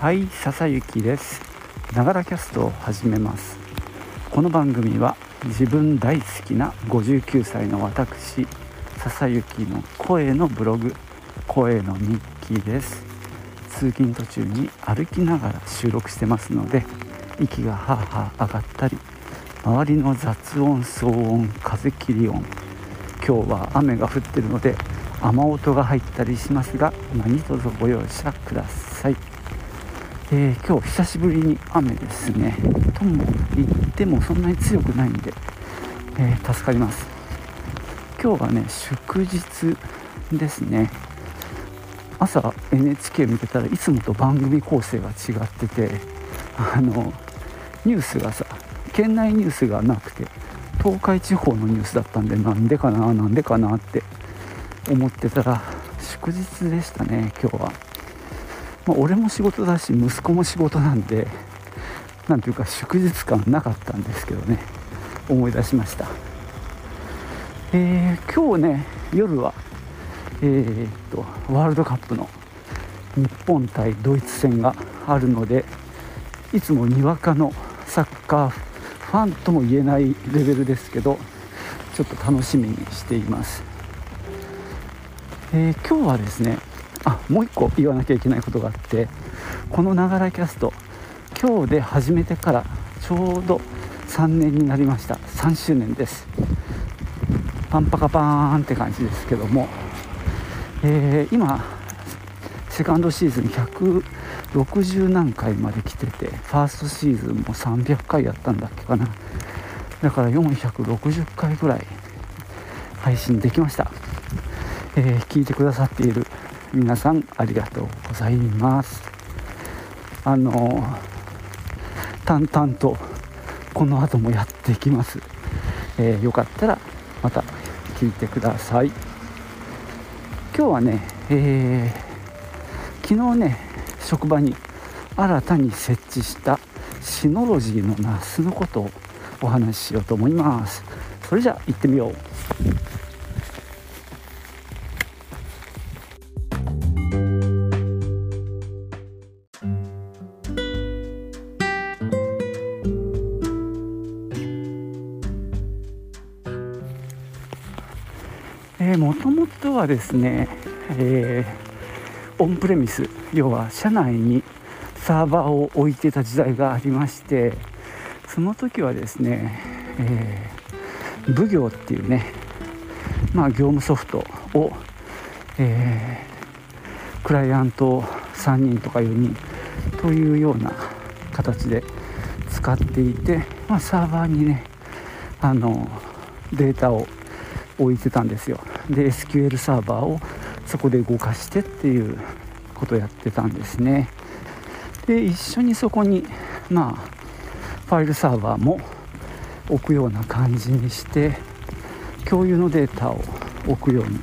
はい笹雪です。ながらキャストを始めます。この番組は自分大好きな59歳の私笹雪の声のブログ声の日記です。通勤途中に歩きながら収録してますので息がはあはあ上がったり周りの雑音騒音風切り音今日は雨が降ってるので雨音が入ったりしますが何卒ご容赦ください、えー、今日久しぶりに雨ですね。とも言ってもそんなに強くないんで、えー、助かります。今日はね祝日ですね。朝 NHK 見てたらいつもと番組構成が違っててあのニュースがさ県内ニュースがなくて東海地方のニュースだったんでなんでかななんでかなって思ってたら祝日でしたね今日は、まあ、俺も仕事だし息子も仕事なんで何ていうか祝日感なかったんですけどね思い出しました。えー、今日ね夜はえー、っとワールドカップの日本対ドイツ戦があるのでいつもにわかのサッカーファンとも言えないレベルですけどちょっと楽しみにしています。えー、今日はですねあもう1個言わなきゃいけないことがあってこのながらキャスト今日で始めてからちょうど3年になりました。3周年です。パンパカパーンって感じですけども、えー、今セカンドシーズン160何回まで来ててファーストシーズンも300回やったんだっけかな。だから460回ぐらい配信できました。えー、聞いてくださっている皆さんありがとうございます。あの淡々とこの後もやっていきます、えー、よかったらまた聞いてください。今日はね、えー、昨日ね職場に新たに設置したシノロジーのナスのことをお話ししようと思います。それじゃあ行ってみよう。はですね、えー、オンプレミス要は社内にサーバーを置いてた時代がありましてその時はですね、えー、奉行っていうねまあ業務ソフトを、えー、クライアント3人とか4人というような形で使っていて、まあ、サーバーにねあのデータを置いてたんですよ。で SQL サーバーをそこで動かしてっていうことをやってたんですね。で一緒にそこにまあファイルサーバーも置くような感じにして共有のデータを置くように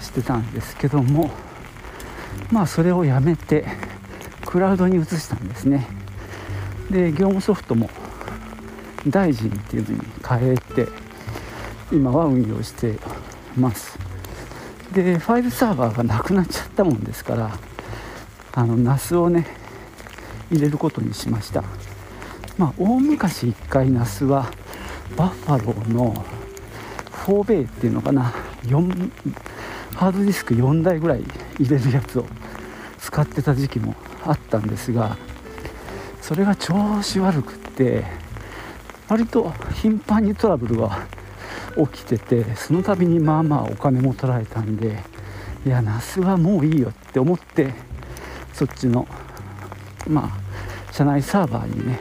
してたんですけどもまあそれをやめてクラウドに移したんですね。で業務ソフトも大臣っていうのに変えて今は運用してます。でファイルサーバーがなくなっちゃったもんですからあの NAS をね入れることにしました。まあ大昔1回 NAS はバッファローの4ベイっていうのかな4ハードディスク4台ぐらい入れるやつを使ってた時期もあったんですがそれが調子悪くって割と頻繁にトラブルが起きててその度にまあまあお金も取られたんでいや那須はもういいよって思ってそっちのまあ社内サーバーにね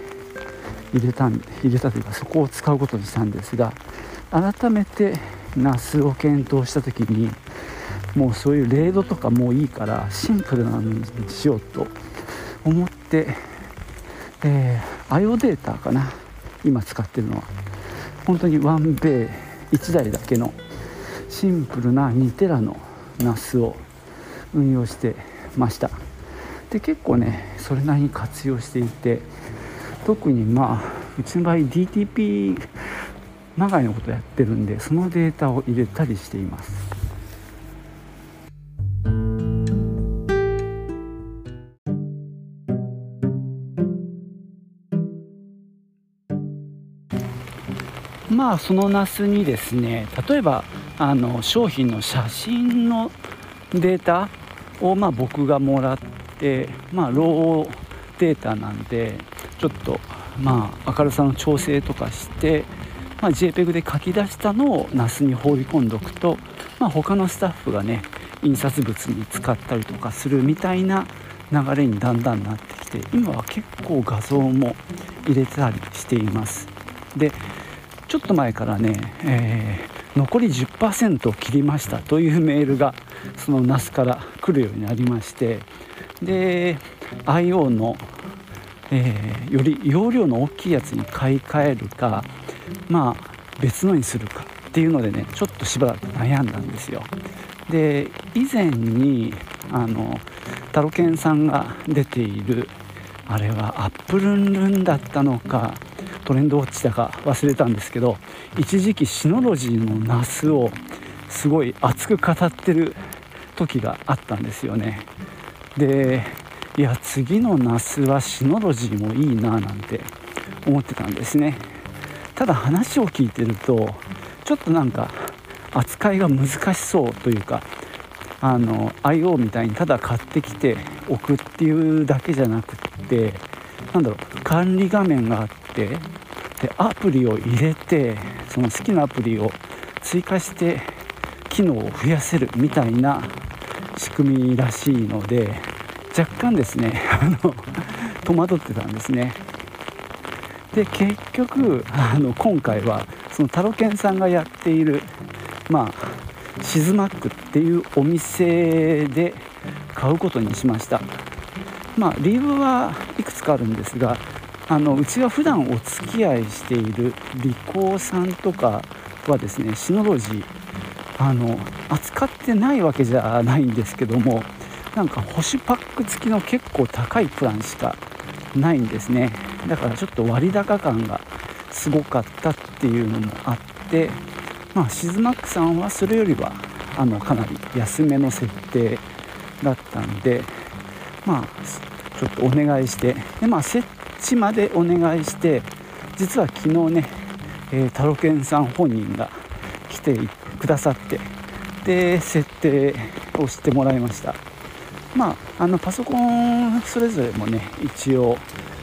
入れたん入れたというかそこを使うことにしたんですが改めてナスを検討した時にもうそういうレードとかもういいからシンプルなのにしようと思って、えー、IO データかな今使ってるのは。本当にワンベイ1台だけのシンプルな2テラの NAS を運用してました。で結構ねそれなりに活用していて特にまあうちの場合 DTP まがいのことやってるんでそのデータを入れたりしています。まあそのナスにですね例えばあの商品の写真のデータをまあ僕がもらってまあローデータなんでちょっとまあ明るさの調整とかして、まあ、JPEG で書き出したのを NAS に放り込んでおくと、まあ、他のスタッフがね印刷物に使ったりとかするみたいな流れにだんだんなってきて今は結構画像も入れたりしています。でちょっと前からね、えー、残り10%を切りましたというメールがその NAS から来るようになりましてで IO の、えー、より容量の大きいやつに買い替えるかまあ別のにするかっていうのでねちょっとしばらく悩んだんですよ。で以前にあのタロケンさんが出ているあれはアップルンルンだったのかトレンドウォッチだか忘れたんですけど一時期シノロジーのナスをすごい熱く語ってる時があったんですよね。でいや次のナスはシノロジーもいいななんて思ってたんですね。ただ話を聞いてるとちょっとなんか扱いが難しそうというかあの IO みたいにただ買ってきておくっていうだけじゃなくってなんだろう管理画面があってでアプリを入れてその好きなアプリを追加して機能を増やせるみたいな仕組みらしいので若干ですね あの戸惑ってたんですね。で結局あの今回はそのタロケンさんがやっているまあシズマックっていうお店で買うことにしました。まあ理由はいくつかあるんですがあのうちが普段お付き合いしているリコーさんとかはですねシノロジーあの扱ってないわけじゃないんですけどもなんか星パック付きの結構高いプランしかないんですね。だからちょっと割高感がすごかったっていうのもあってまあ、シズマックさんはそれよりはあのかなり安めの設定だったんでまあちょっとお願いしてで、まあ、設置までお願いして実は昨日ね、えー、タロケンさん本人が来てくださってで設定をしてもらいました。まああのパソコンそれぞれもね一応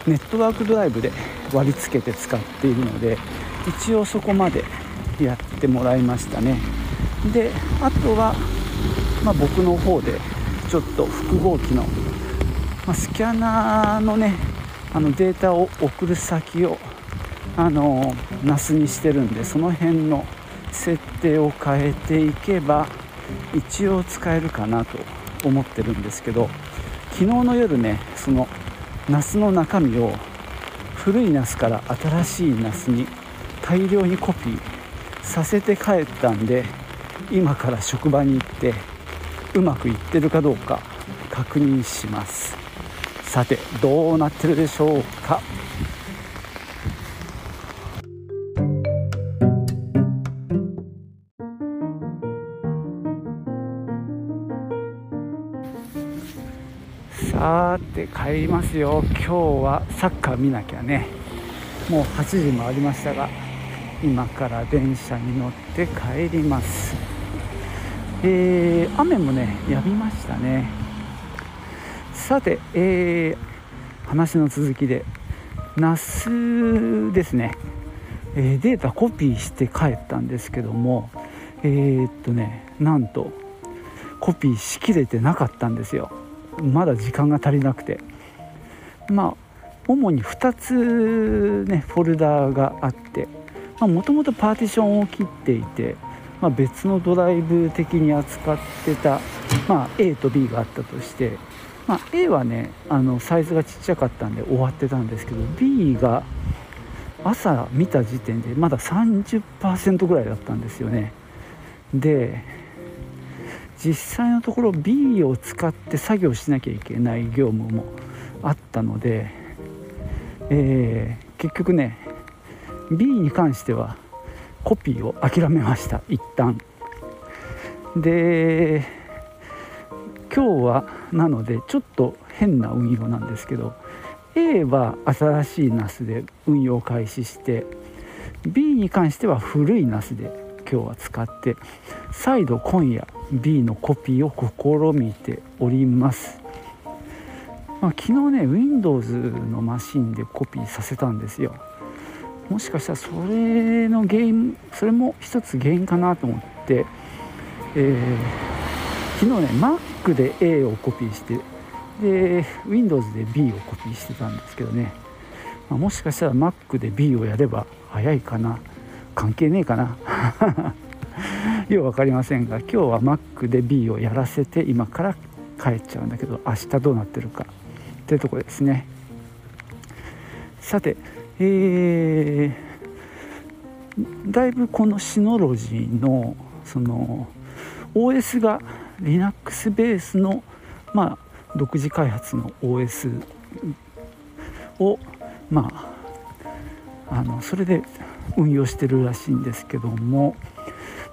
ネットワークドライブで割り付けて使っているので一応そこまでやってもらいましたね。であとは、まあ、僕の方でちょっと複合機の、まあ、スキャナーのねあのデータを送る先をあの NAS にしてるんでその辺の設定を変えていけば一応使えるかなと思ってるんですけど昨日の夜ねその NAS の中身を古い NAS から新しい NAS に大量にコピーさせて帰ったんで今から職場に行ってうまくいってるかどうか確認します。さてどうなってるでしょうか？さて帰りますよ。今日はサッカー見なきゃね。もう8時もありましたが今から電車に乗って帰ります。えー、雨もねやみましたね。さて、えー、話の続きで那須ですね、えー、データコピーして帰ったんですけどもえー、っとねなんとコピーしきれてなかったんですよ。まだ時間が足りなくて。まあ主に2つねフォルダーがあってもともとパーティションを切っていて、まあ、別のドライブ的に扱ってた、まあ、A と B があったとして、まあ、A はねあのサイズがちっちゃかったんで終わってたんですけど B が朝見た時点でまだ30%ぐらいだったんですよね。で実際のところ B を使って作業しなきゃいけない業務もあったので、えー、結局ね B に関してはコピーを諦めました一旦。で今日はなのでちょっと変な運用なんですけど A は新しいナスで運用開始して B に関しては古い NAS で今日は使って再度今夜 B のコピーを試みております、まあ、昨日ね Windows のマシンでコピーさせたんですよ。もしかしたらそれの原因それも一つ原因かなと思って、えー、昨日ね Mac で A をコピーしてで Windows で B をコピーしてたんですけどね、まあ、もしかしたら Mac で B をやれば早いかな。関係ねえかな。よう分かりませんが今日は Mac で B をやらせて今から帰っちゃうんだけど明日どうなってるかっていうとこですね。さてえー、だいぶこのシノロジーのその OS が Linux ベースのまあ独自開発の OS をまああのそれで運用してるらしいんですけども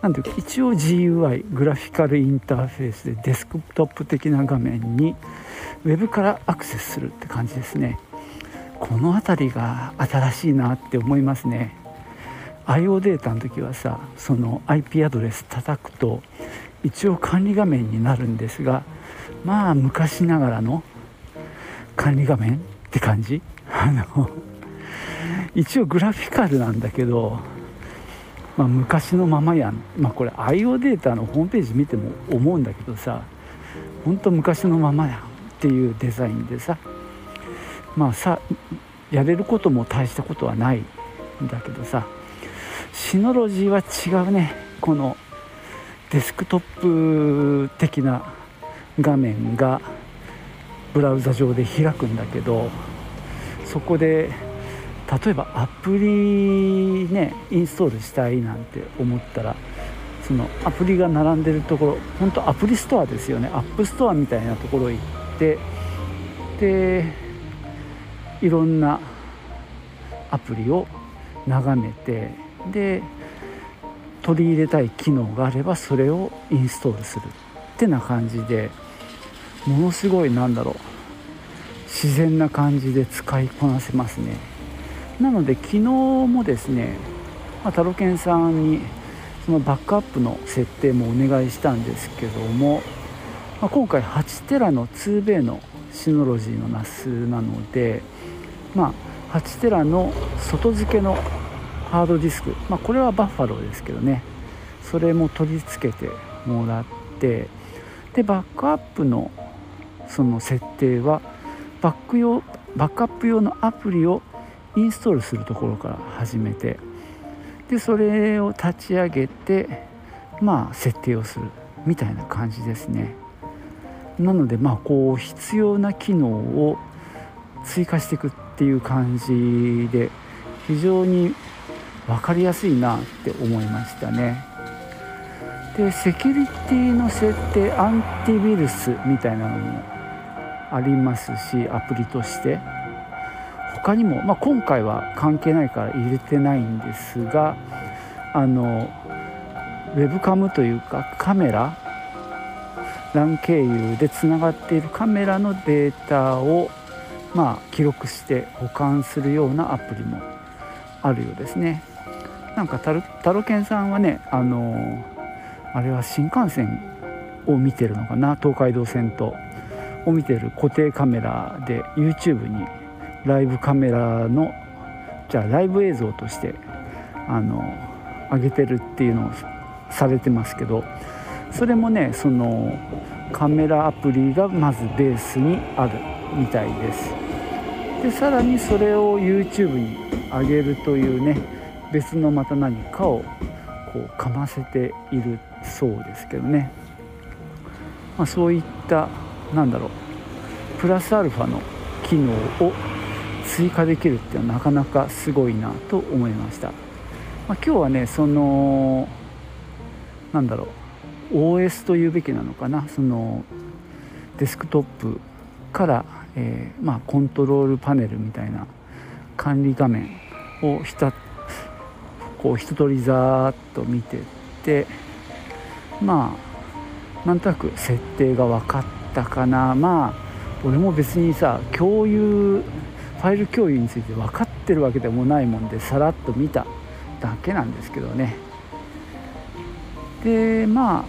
なんていうか一応 GUI グラフィカルインターフェースでデスクトップ的な画面に Web からアクセスするって感じですね。この辺りが新しいなって思いますね。IO データの時はさその IP アドレス叩くと一応管理画面になるんですがまあ昔ながらの管理画面って感じ？あの一応グラフィカルなんだけど、まあ、昔のままやん、まあ、これ IO データのホームページ見ても思うんだけどさほんと昔のままやんっていうデザインでさまあさやれることも大したことはないんだけどさシノロジーは違うね。このデスクトップ的な画面がブラウザ上で開くんだけどそこで例えばアプリねインストールしたいなんて思ったらそのアプリが並んでるところ本当アプリストアですよね。 App Store みたいなところ行ってでいろんなアプリを眺めてで取り入れたい機能があればそれをインストールするってな感じでものすごいなんだろう自然な感じで使いこなせますね。なので昨日もですね、まあ、タロケンさんにそのバックアップの設定もお願いしたんですけども、まあ、今回8テラの 2bay のシノロジーの NAS なのでまあ8テラの外付けのハードディスク、まあ、これはバッファローですけどね。それも取り付けてもらってでバックアップのその設定はバック用バックアップ用のアプリをインストールするところから始めてでそれを立ち上げてまあ設定をするみたいな感じですね。なのでまあこう必要な機能を追加していくっていう感じで非常に分かりやすいなって思いましたね。でセキュリティの設定アンティウイルスみたいなのもありますしアプリとして。他にも、まあ、今回は関係ないから入れてないんですがあのウェブカムというかカメラ LAN 経由でつながっているカメラのデータをまあ記録して保管するようなアプリもあるようですね。なんかタロタロケンさんはねあのあれは新幹線を見てるのかな？東海道線とを見てる固定カメラで YouTube にライブカメラのじゃあライブ映像としてあの上げてるっていうのをされてますけどそれもねそのカメラアプリがまずベースにあるみたいです。でさらにそれを YouTube に上げるというね別のまた何かをこうかませているそうですけどね、まあ、そういったなんだろうプラスアルファの機能を追加できるっていうのはなかなかすごいなと思いました、まあ、今日はねそのなんだろう OS というべきなのかな。そのデスクトップから、えー、まあ、コントロールパネルみたいな管理画面をひたこう一通りざーっと見てってまあなんとなく設定が分かったかな。まあ俺も別にさ共有ファイル共有について分かってるわけでもないもんでさらっと見ただけなんですけどね。でまあ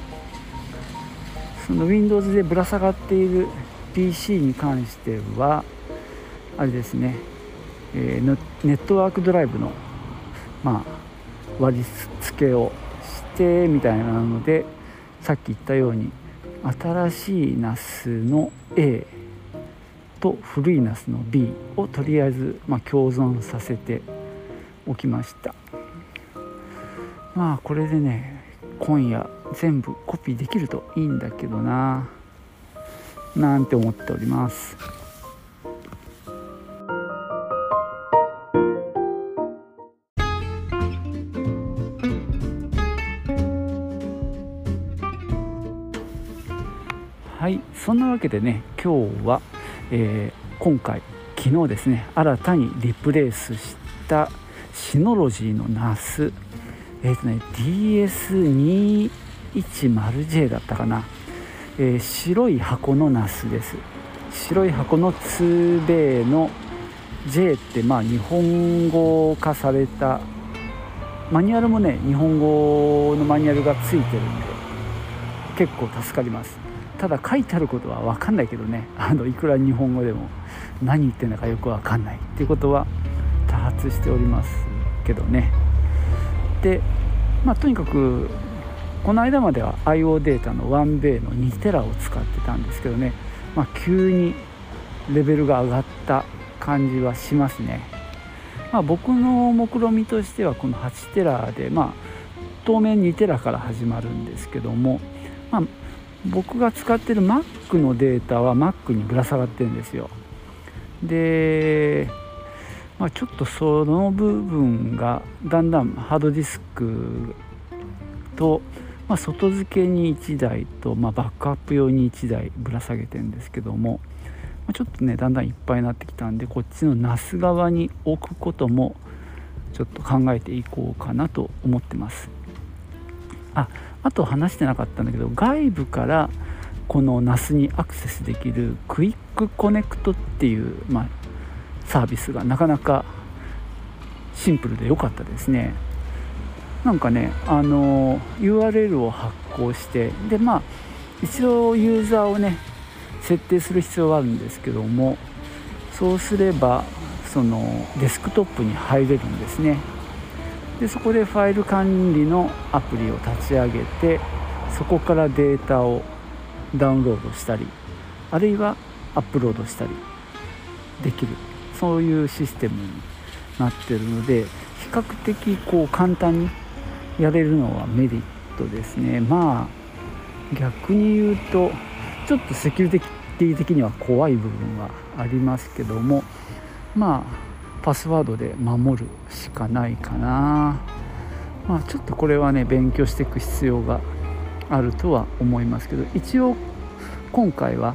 その Windows でぶら下がっている PC に関してはあれですね、えー、ネットワークドライブのまあ割り付けをしてみたいなのでさっき言ったように新しい NAS の A と古い NAS の B をとりあえず、まあ、共存させておきました。まあこれでね今夜全部コピーできるといいんだけどななんて思っております。わけでね今日は、えー、今回昨日ですね新たにリプレイスしたシノロジーの NAS えっ、ー、とね DS210J だったかな、えー、白い箱の NAS です。白い箱の 2B の J ってまあ日本語化されたマニュアルもね日本語のマニュアルがついてるんで結構助かります。ただ書いてあることは分かんないけどね。あのいくら日本語でも何言ってるのかよく分かんないっていうことは多発しておりますけどね。でまあとにかくこの間までは IO データの 1bay の2テラを使ってたんですけどね、まあ、急にレベルが上がった感じはしますね、まあ、僕の目論見としてはこの8テラでまあ当面2テラから始まるんですけども、まあ、僕が使ってる Mac のデータは Mac にぶら下がってるんですよ。で、まあ、ちょっとその部分がだんだんハードディスクと、まあ、外付けに1台と、まあ、バックアップ用に1台ぶら下げてるんですけども、ちょっとねだんだんいっぱいになってきたんでこっちの那須側に置くこともちょっと考えていこうかなと思ってます。ああと話してなかったんだけど外部からこの NAS にアクセスできる QuickConnect っていう、まあ、サービスがなかなかシンプルで良かったですね。なんかねあの URL を発行してでまあ一応ユーザーをね設定する必要があるんですけどもそうすればそのデスクトップに入れるんですね。でそこでファイル管理のアプリを立ち上げてそこからデータをダウンロードしたりあるいはアップロードしたりできる。そういうシステムになってるので比較的こう簡単にやれるのはメリットですね。まあ逆に言うとちょっとセキュリティ的には怖い部分はありますけどもまあパスワードで守るしかないかな。まあちょっとこれはね勉強していく必要があるとは思いますけど一応今回は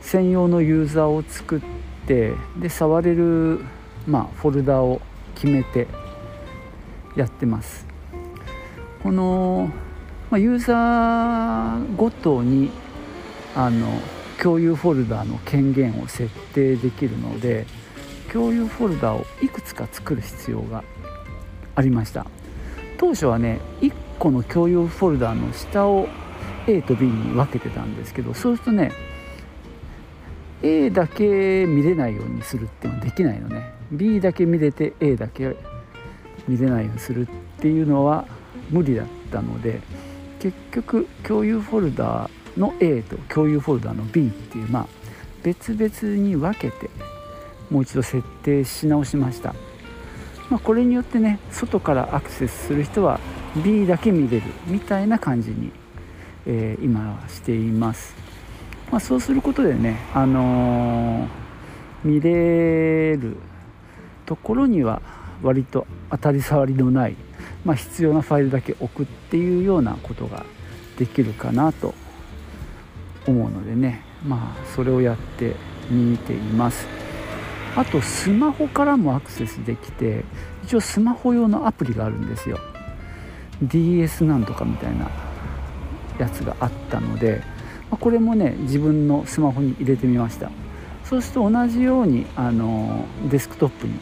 専用のユーザーを作ってで触れる、まあ、フォルダを決めてやってます。この、まあ、ユーザーごとにあの共有フォルダの権限を設定できるので共有フォルダをいくつか作る必要がありました。当初はね1個の共有フォルダの下を A と B に分けてたんですけどそうするとね A だけ見れないようにするっていうのはできないのね。B だけ見れて A だけ見れないようにするっていうのは無理だったので結局共有フォルダの A と共有フォルダの B っていうまあ別々に分けてもう一度設定し直しました、まあ、これによってね外からアクセスする人は B だけ見れるみたいな感じに、えー、今はしています、まあ、そうすることでね、あのー、見れるところには割と当たり障りのない、まあ、必要なファイルだけ置くっていうようなことができるかなと思うのでねまあそれをやってみています。あとスマホからもアクセスできて一応スマホ用のアプリがあるんですよ。DS なんとかみたいなやつがあったのでこれもね自分のスマホに入れてみました。そうすると同じようにあのデスクトップに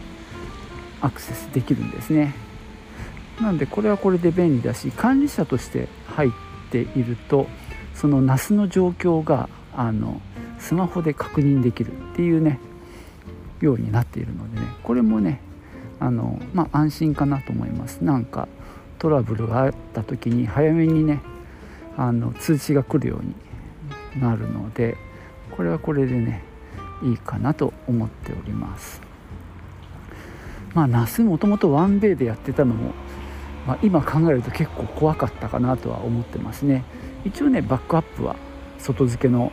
アクセスできるんですね。なんでこれはこれで便利だし管理者として入っているとそのナスの状況があのスマホで確認できるっていうねようになっているのでねこれもねあの、まあ、安心かなと思います。なんかトラブルがあった時に早めにねあの通知が来るようになるのでこれはこれでねいいかなと思っております。まあナスもともとワンベイでやってたのも、まあ、今考えると結構怖かったかなとは思ってますね。一応ねバックアップは外付けの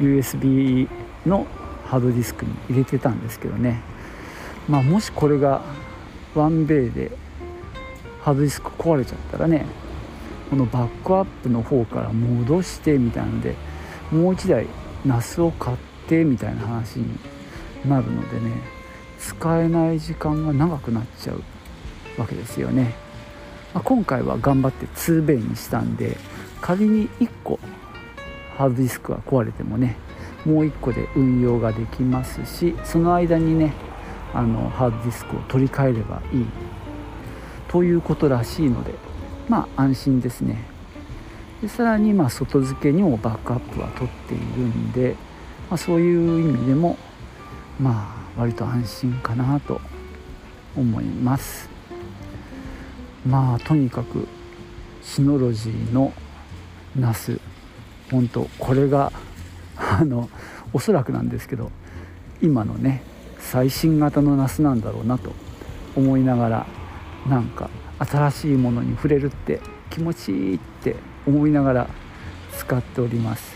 USB のハードディスクに入れてたんですけどね。まあもしこれがワンベイでハードディスク壊れちゃったらねこのバックアップの方から戻してみたいのでもう1台 NAS を買ってみたいな話になるのでね使えない時間が長くなっちゃうわけですよね、まあ、今回は頑張って2ベイにしたんで仮に1個ハードディスクが壊れてもねもう1個で運用ができますしその間にねあのハードディスクを取り替えればいい。ということらしいのでまあ安心ですね。でさらにまあ外付けにもバックアップは取っているんで、まあ、そういう意味でもまあ割と安心かなと思います。まあとにかくシノロジーのナス本当これがあのおそらくなんですけど今のね最新型のナスなんだろうなと思いながらなんか新しいものに触れるって気持ちいいって思いながら使っております、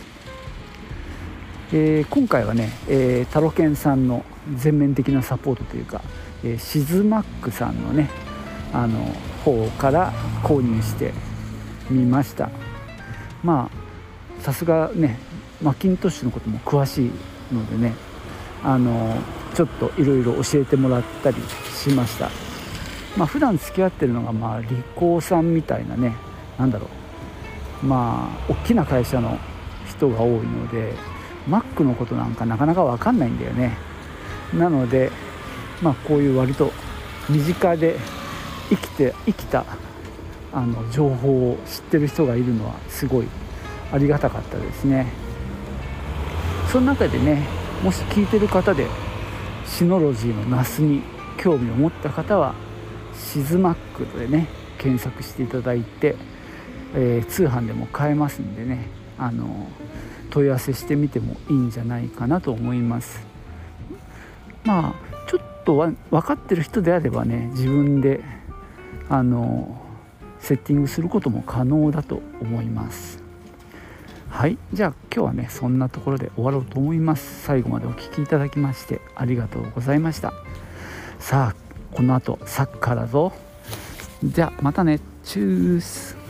えー、今回はね、えー、タロケンさんの全面的なサポートというか、えー、シズマックさんのねあの方から購入してみました。まあさすがねマッキントッシュのことも詳しいのでねあのちょっといろいろ教えてもらったりしました。まあ普段付き合ってるのがまあリコーさんみたいなね何だろう。まあ大きな会社の人が多いのでマックのことなんかなかなか分かんないんだよね。なのでまあこういう割と身近で生きて生きたあの情報を知ってる人がいるのはすごいありがたかったですね。その中でねもし聞いてる方でシノロジーのナスに興味を持った方はシズマックでね検索していただいて、えー、通販でも買えますんでねあの問い合わせしてみてもいいんじゃないかなと思います。まあちょっとは分かってる人であればね自分であのセッティングすることも可能だと思います。はい。じゃあ今日はねそんなところで終わろうと思います。最後までお聴きいただきましてありがとうございました。さあこの後サッカーだぞ。じゃあまたね。チュース。